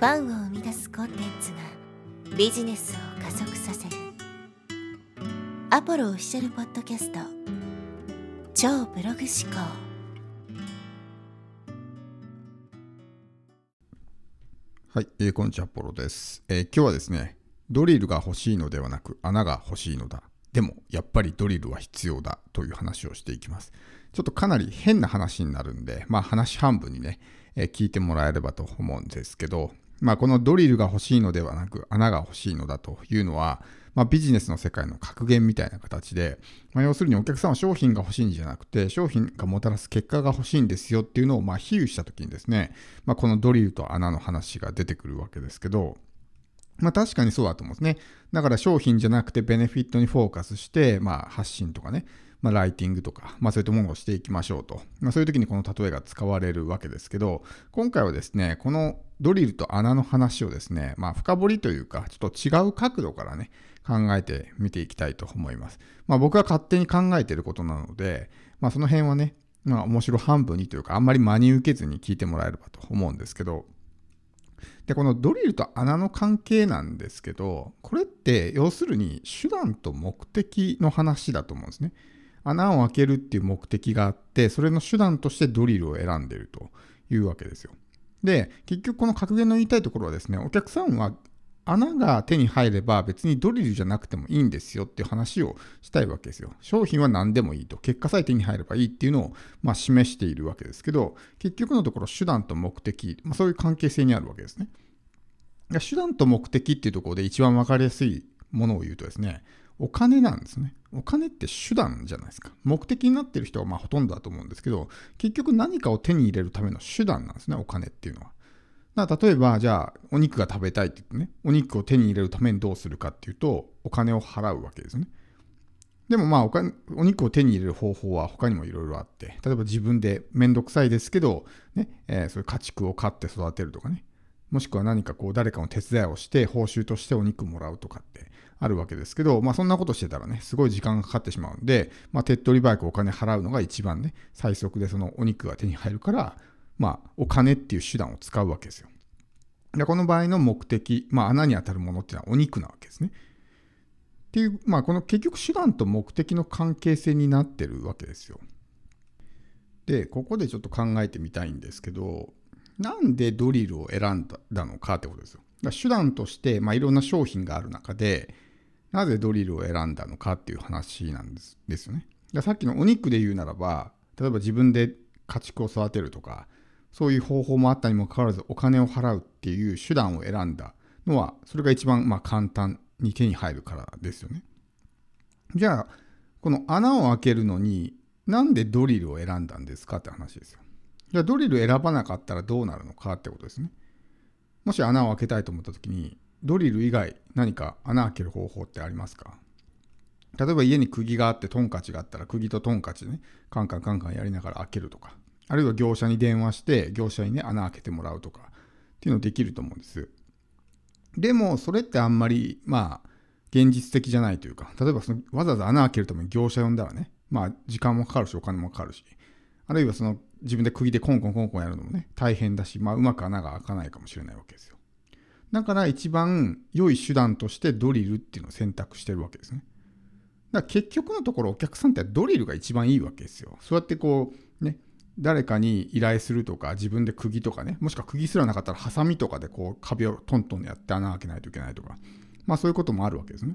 ファンを生み出すコンテンツがビジネスを加速させる。アポロオフィシャルポッドキャスト。超ブログ思考。はい、えーこんにちはア、ポロです、えー今日はですね、ドリルが欲しいのではなく穴が欲しいのだ。でも、やっぱりドリルは必要だ。という話をしていきます。ちょっとかなり変な話になるんで、まあ話半分にね、えー聞いてもらえればと思うんですけど、まあこのドリルが欲しいのではなく穴が欲しいのだというのは、まあ、ビジネスの世界の格言みたいな形で、まあ、要するにお客さんは商品が欲しいんじゃなくて商品がもたらす結果が欲しいんですよっていうのをまあ比喩した時にですね、まあ、このドリルと穴の話が出てくるわけですけど、まあ確かにそうだと思うんですね。だから商品じゃなくてベネフィットにフォーカスして、まあ発信とかね、まあライティングとか、まあそういったものをしていきましょうと。まあそういう時にこの例えが使われるわけですけど、今回はですね、このドリルと穴の話をですね、まあ深掘りというか、ちょっと違う角度からね、考えてみていきたいと思います。まあ僕が勝手に考えていることなので、まあその辺はね、まあ面白半分にというか、あんまり真に受けずに聞いてもらえればと思うんですけど、で、このドリルと穴の関係なんですけど、これって要するに手段と目的の話だと思うんですね。穴を開けるっていう目的があって、それの手段としてドリルを選んでるというわけですよ。で、結局この格言の言いたいところはですね、お客さんは穴が手に入れば別にドリルじゃなくてもいいんですよっていう話をしたいわけですよ。商品は何でもいいと。結果さえ手に入ればいいっていうのをまあ示しているわけですけど、結局のところ手段と目的、まあ、そういう関係性にあるわけですね。手段と目的っていうところで一番分かりやすいものを言うとですね、お金なんですね。お金って手段じゃないですか。目的になってる人はまあほとんどだと思うんですけど、結局何かを手に入れるための手段なんですね、お金っていうのは。だから例えば、じゃあ、お肉が食べたいって言ってね、お肉を手に入れるためにどうするかっていうと、お金を払うわけですね。でもまあお金、お肉を手に入れる方法は他にもいろいろあって、例えば自分でめんどくさいですけど、ね、えーそういう家畜を飼って育てるとかね、もしくは何かこう誰かの手伝いをして報酬としてお肉もらうとかってあるわけですけど、まあそんなことしてたらね、すごい時間がかかってしまうんで、まあ手っ取り早くお金払うのが一番ね、最速でそのお肉が手に入るから、まあお金っていう手段を使うわけですよ。でこの場合の目的、まあ穴に当たるものっていうのはお肉なわけですね。っていう、まあこの結局手段と目的の関係性になってるわけですよ。で、ここでちょっと考えてみたいんですけど、なんでドリルを選んだのかってことですよ。だ手段として、まあ、いろんな商品がある中で、なぜドリルを選んだのかっていう話なんですですよね。ださっきのお肉で言うならば、例えば自分で家畜を育てるとか、そういう方法もあったにもかかわらずお金を払うっていう手段を選んだのは、それが一番まあ簡単に手に入るからですよね。じゃあ、この穴を開けるのに、なんでドリルを選んだんですかって話ですよ。じゃあドリル選ばなかったらどうなるのかってことですね。もし穴を開けたいと思った時に、ドリル以外何か穴開ける方法ってありますか？例えば家に釘があってトンカチがあったら釘とトンカチでね、カンカンカンカンやりながら開けるとか、あるいは業者に電話して業者にね、穴開けてもらうとか。っていうのできると思うんです。でもそれってあんまりまあ現実的じゃないというか、例えばそのわざわざ穴開けるために業者呼んだらね、まあ時間もかかるしお金もかかるし、あるいはその自分で釘でコンコンコンコンやるのもね、大変だし、まあ、うまく穴が開かないかもしれないわけですよ。だから一番良い手段としてドリルっていうのを選択してるわけですね。だから結局のところお客さんってドリルが一番いいわけですよ。そうやってこう、ね、誰かに依頼するとか、自分で釘とかね、もしくは釘すらなかったらハサミとかでこう壁をトントンやって穴開けないといけないとか、まあそういうこともあるわけですね。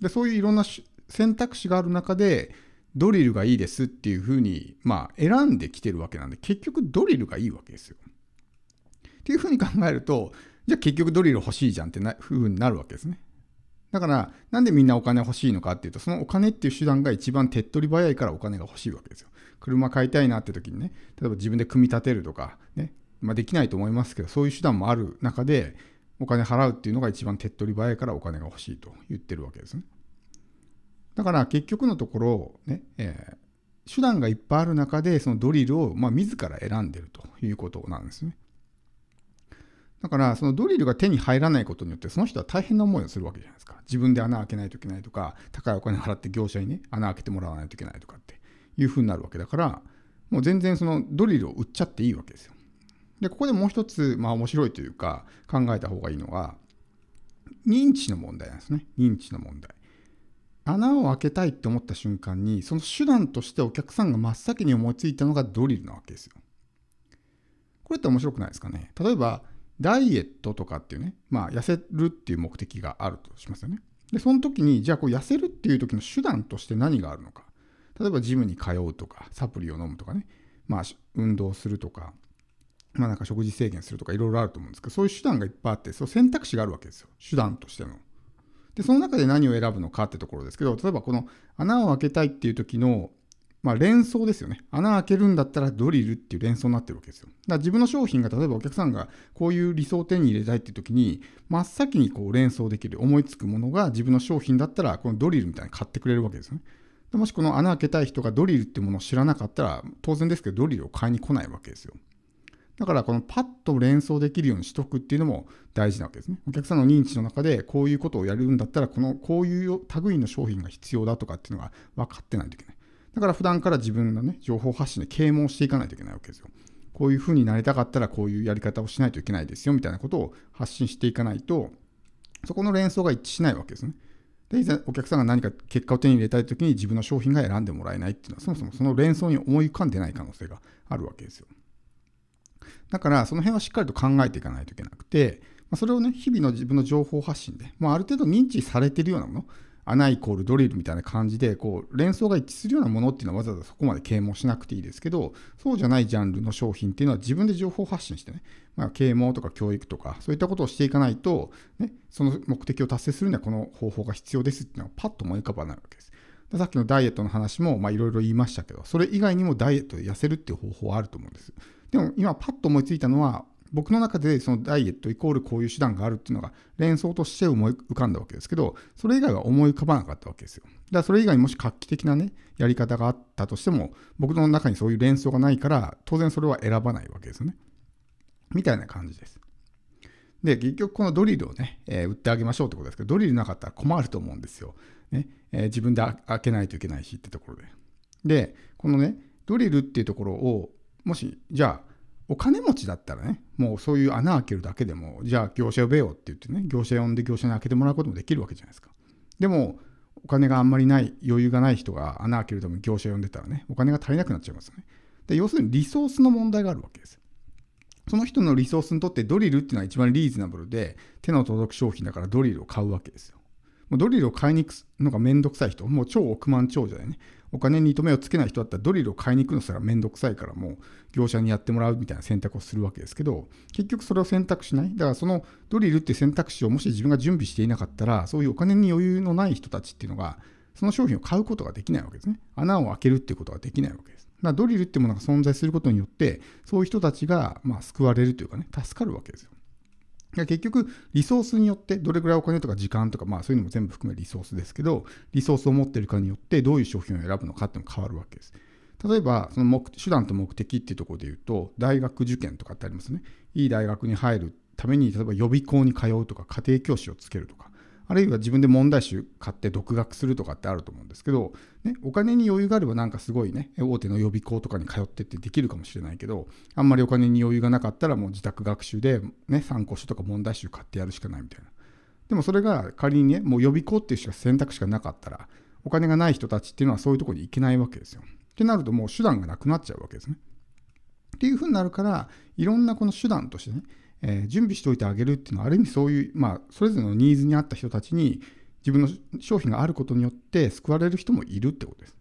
で、そういういろんな選択肢がある中で、ドリルがいいですっていうふうに、まあ、選んできてるわけなんで、結局ドリルがいいわけですよ。っていうふうに考えると、じゃあ結局ドリル欲しいじゃんってなふうになるわけですね。だから、なんでみんなお金欲しいのかっていうと、そのお金っていう手段が一番手っ取り早いからお金が欲しいわけですよ。車買いたいなって時にね、例えば自分で組み立てるとか、ね、まあ、できないと思いますけど、そういう手段もある中で、お金払うっていうのが一番手っ取り早いからお金が欲しいと言ってるわけですね。だから結局のところ、ねえー手段がいっぱいある中でそのドリルを、まあ、自ら選んでるということなんですね。だからそのドリルが手に入らないことによってその人は大変な思いをするわけじゃないですか。自分で穴開けないといけないとか高いお金払って業者にね穴開けてもらわないといけないとかっていうふうになるわけだからもう全然そのドリルを売っちゃっていいわけですよ。で、ここでもう一つ、まあ面白いというか考えた方がいいのが、認知の問題なんですね。認知の問題。穴を開けたいって思った瞬間に、その手段としてお客さんが真っ先に思いついたのがドリルなわけですよ。これって面白くないですかね？例えば、ダイエットとかっていうね、まあ、痩せるっていう目的があるとしますよね。で、その時に、じゃあこう痩せるっていう時の手段として何があるのか？例えば、ジムに通うとか、サプリを飲むとかね、まあ、運動するとか、まあなんか食事制限するとかいろいろあると思うんですけど、そういう手段がいっぱいあって、そう選択肢があるわけですよ。手段としての。で、その中で何を選ぶのかってところですけど、例えばこの穴を開けたいっていう時の、まあ、連想ですよね。穴開けるんだったらドリルっていう連想になってるわけですよ。だから自分の商品が例えばお客さんがこういう理想を手に入れたいっていう時に、真っ先にこう連想できる、思いつくものが自分の商品だったら、このドリルみたいに買ってくれるわけですよね。もしこの穴開けたい人がドリルってものを知らなかったら、当然ですけどドリルを買いに来ないわけですよ。だからこのパッと連想できるようにしとくっていうのも大事なわけですね。お客さんの認知の中でこういうことをやるんだったら、このこういう類の商品が必要だとかっていうのが分かってないといけない。だから普段から自分のね、情報発信で啓蒙していかないといけないわけですよ。こういうふうになりたかったらこういうやり方をしないといけないですよみたいなことを発信していかないと、そこの連想が一致しないわけですね。で、いざお客さんが何か結果を手に入れたいときに自分の商品が選んでもらえないっていうのは、そもそもその連想に思い浮かんでない可能性があるわけですよ。だから、その辺はしっかりと考えていかないといけなくて、まそれをね、日々の自分の情報発信で、まあ、ある程度認知されているようなもの、穴イコールドリルみたいな感じで、こう、連想が一致するようなものっていうのはわざわざそこまで啓蒙しなくていいですけど、そうじゃないジャンルの商品っていうのは自分で情報発信してね、まあ、啓蒙とか教育とか、そういったことをしていかないと、ね、その目的を達成するにはこの方法が必要ですっていうのはパッと思い浮かばないわけです。さっきのダイエットの話もいろいろ言いましたけど、それ以外にもダイエットで痩せるっていう方法はあると思うんです。でも今パッと思いついたのは、僕の中でそのダイエットイコールこういう手段があるっていうのが連想として思い浮かんだわけですけど、それ以外は思い浮かばなかったわけですよ。だからそれ以外にもし画期的なね、やり方があったとしても、僕の中にそういう連想がないから、当然それは選ばないわけですよね。みたいな感じです。で、結局このドリルをね、えー、売ってあげましょうってことですけど、ドリルなかったら困ると思うんですよ。ねえー、自分で開けないといけないしってところで。で、このね、ドリルっていうところを、もし、じゃあ、お金持ちだったらね、もうそういう穴開けるだけでも、じゃあ業者呼べよって言ってね、業者呼んで業者に開けてもらうこともできるわけじゃないですか。でも、お金があんまりない、余裕がない人が穴開けるために業者呼んでたらね、お金が足りなくなっちゃいますよね。で、要するにリソースの問題があるわけです。その人のリソースにとってドリルっていうのは一番リーズナブルで手の届く商品だからドリルを買うわけですよ。もうドリルを買いに行くのがめんどくさい人、もう超億万長者でね、お金に糸目をつけない人だったらドリルを買いに行くのすらめんどくさいからもう業者にやってもらうみたいな選択をするわけですけど、結局それを選択しない。だからそのドリルっていう選択肢をもし自分が準備していなかったら、そういうお金に余裕のない人たちっていうのが、その商品を買うことができないわけですね。穴を開けるっていうことができないわけです。だからドリルっていうものが存在することによって、そういう人たちがま救われるというかね、助かるわけですよ。結局、リソースによって、どれくらいお金とか時間とか、まあそういうのも全部含めリソースですけど、リソースを持ってるかによって、どういう商品を選ぶのかっても変わるわけです。例えば、その目手段と目的っていうところで言うと、大学受験とかってありますね。いい大学に入るために、例えば予備校に通うとか、家庭教師をつけるとか、あるいは自分で問題集買って独学するとかってあると思うんですけど、ね、お金に余裕があればなんかすごいね、大手の予備校とかに通ってってできるかもしれないけど、あんまりお金に余裕がなかったらもう自宅学習で、ね、参考書とか問題集買ってやるしかないみたいな。でもそれが仮にね、もう予備校っていうしか選択肢がなかったら、お金がない人たちっていうのはそういうとこに行けないわけですよ。ってなるともう手段がなくなっちゃうわけですね。っていうふうになるから、いろんなこの手段としてね、えー、準備しておいてあげるっていうのはある意味そういう、まあ、それぞれのニーズに合った人たちに自分の商品があることによって救われる人もいるってことです。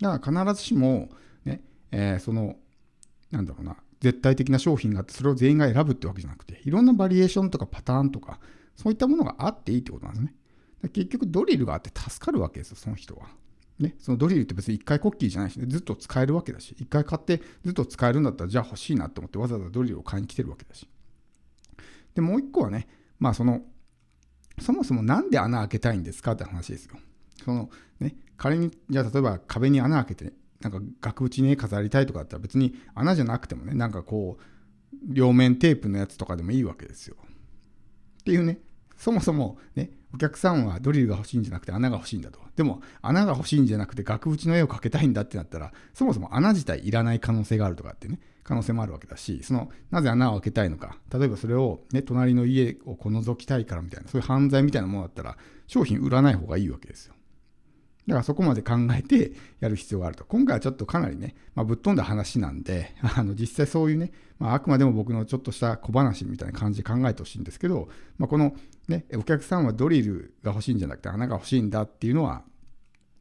だから必ずしも、ねえー、そのなんだろうな絶対的な商品があってそれを全員が選ぶってわけじゃなくていろんなバリエーションとかパターンとかそういったものがあっていいってことなんですね。結局ドリルがあって助かるわけですよその人は。ね、そのドリルって別に1回コッキーじゃないし、ね、ずっと使えるわけだし、1回買ってずっと使えるんだったら、じゃあ欲しいなと思ってわざわざドリルを買いに来てるわけだし。で、もう1個はね、まあその、そもそもなんで穴開けたいんですかって話ですよ。そのね、仮に、じゃあ例えば壁に穴開けて、ねなんか額縁に絵飾りたいとかだったら別に穴じゃなくてもね、なんかこう、両面テープのやつとかでもいいわけですよ。っていうね、そもそもね、お客さんはドリルが欲しいんじゃなくて穴が欲しいんだと。でも穴が欲しいんじゃなくて額縁の絵を描けたいんだってなったら、そもそも穴自体いらない可能性があるとかってね、可能性もあるわけだし、その、なぜ穴を開けたいのか、例えばそれを、ね、隣の家をこのぞきたいからみたいな、そういう犯罪みたいなものだったら、商品売らない方がいいわけですよ。だからそこまで考えてやる必要があると。今回はちょっとかなりね、まあ、ぶっ飛んだ話なんで、あの実際そういうね、まあ、あくまでも僕のちょっとした小話みたいな感じで考えてほしいんですけど、まあ、このね、お客さんはドリルが欲しいんじゃなくて穴が欲しいんだっていうのは、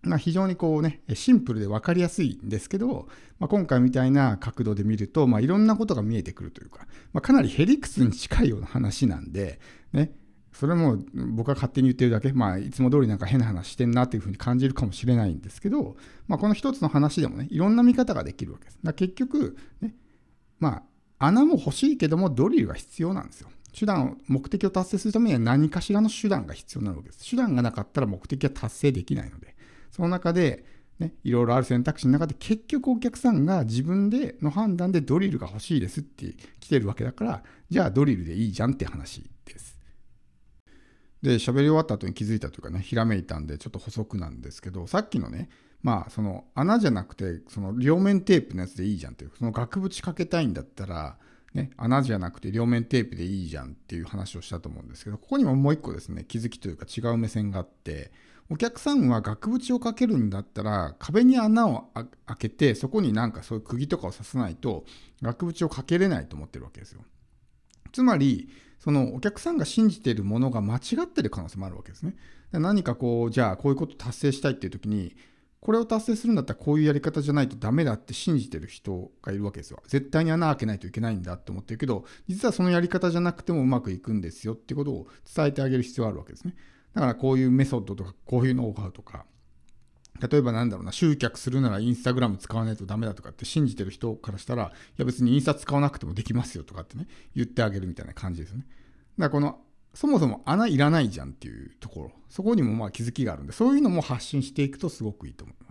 まあ、非常にこうね、シンプルで分かりやすいんですけど、まあ、今回みたいな角度で見ると、まあ、いろんなことが見えてくるというか、まあ、かなりヘリクスに近いような話なんで、ね、それも僕が勝手に言ってるだけ、まあ、いつも通りなんか変な話してんなっていうふうに感じるかもしれないんですけど、まあ、この一つの話でもね、いろんな見方ができるわけです。だ結局、ね、まあ、穴も欲しいけども、ドリルが必要なんですよ。手段、目的を達成するためには何かしらの手段が必要なわけです。手段がなかったら目的は達成できないので、その中で、ね、いろいろある選択肢の中で結局お客さんが自分での判断でドリルが欲しいですって来てるわけだからじゃあドリルでいいじゃんって話です。で喋り終わった後に気づいたというかねひらめいたんでちょっと補足なんですけどさっきのねまあその穴じゃなくてその両面テープのやつでいいじゃんっていうその額縁かけたいんだったらね、穴じゃなくて両面テープでいいじゃんっていう話をしたと思うんですけどここにももう一個ですね気づきというか違う目線があってお客さんは額縁をかけるんだったら壁に穴を開けてそこになんかそういう釘とかを刺さないと額縁をかけれないと思ってるわけですよ。つまりそのお客さんが信じているものが間違ってる可能性もあるわけですね。何かこうじゃあこういうこと達成したいっていう時にこれを達成するんだったらこういうやり方じゃないとダメだって信じてる人がいるわけですよ。絶対に穴開けないといけないんだって思ってるけど実はそのやり方じゃなくてもうまくいくんですよってことを伝えてあげる必要があるわけですね。だからこういうメソッドとか、こういうノウハウとか、例えばなんだろうな、集客するならインスタグラム使わないとダメだとかって信じてる人からしたら、いや別にインスタ使わなくてもできますよとかってね、言ってあげるみたいな感じですね。だからこの、そもそも穴いらないじゃんっていうところ、そこにもまあ気づきがあるんで、そういうのも発信していくとすごくいいと思います。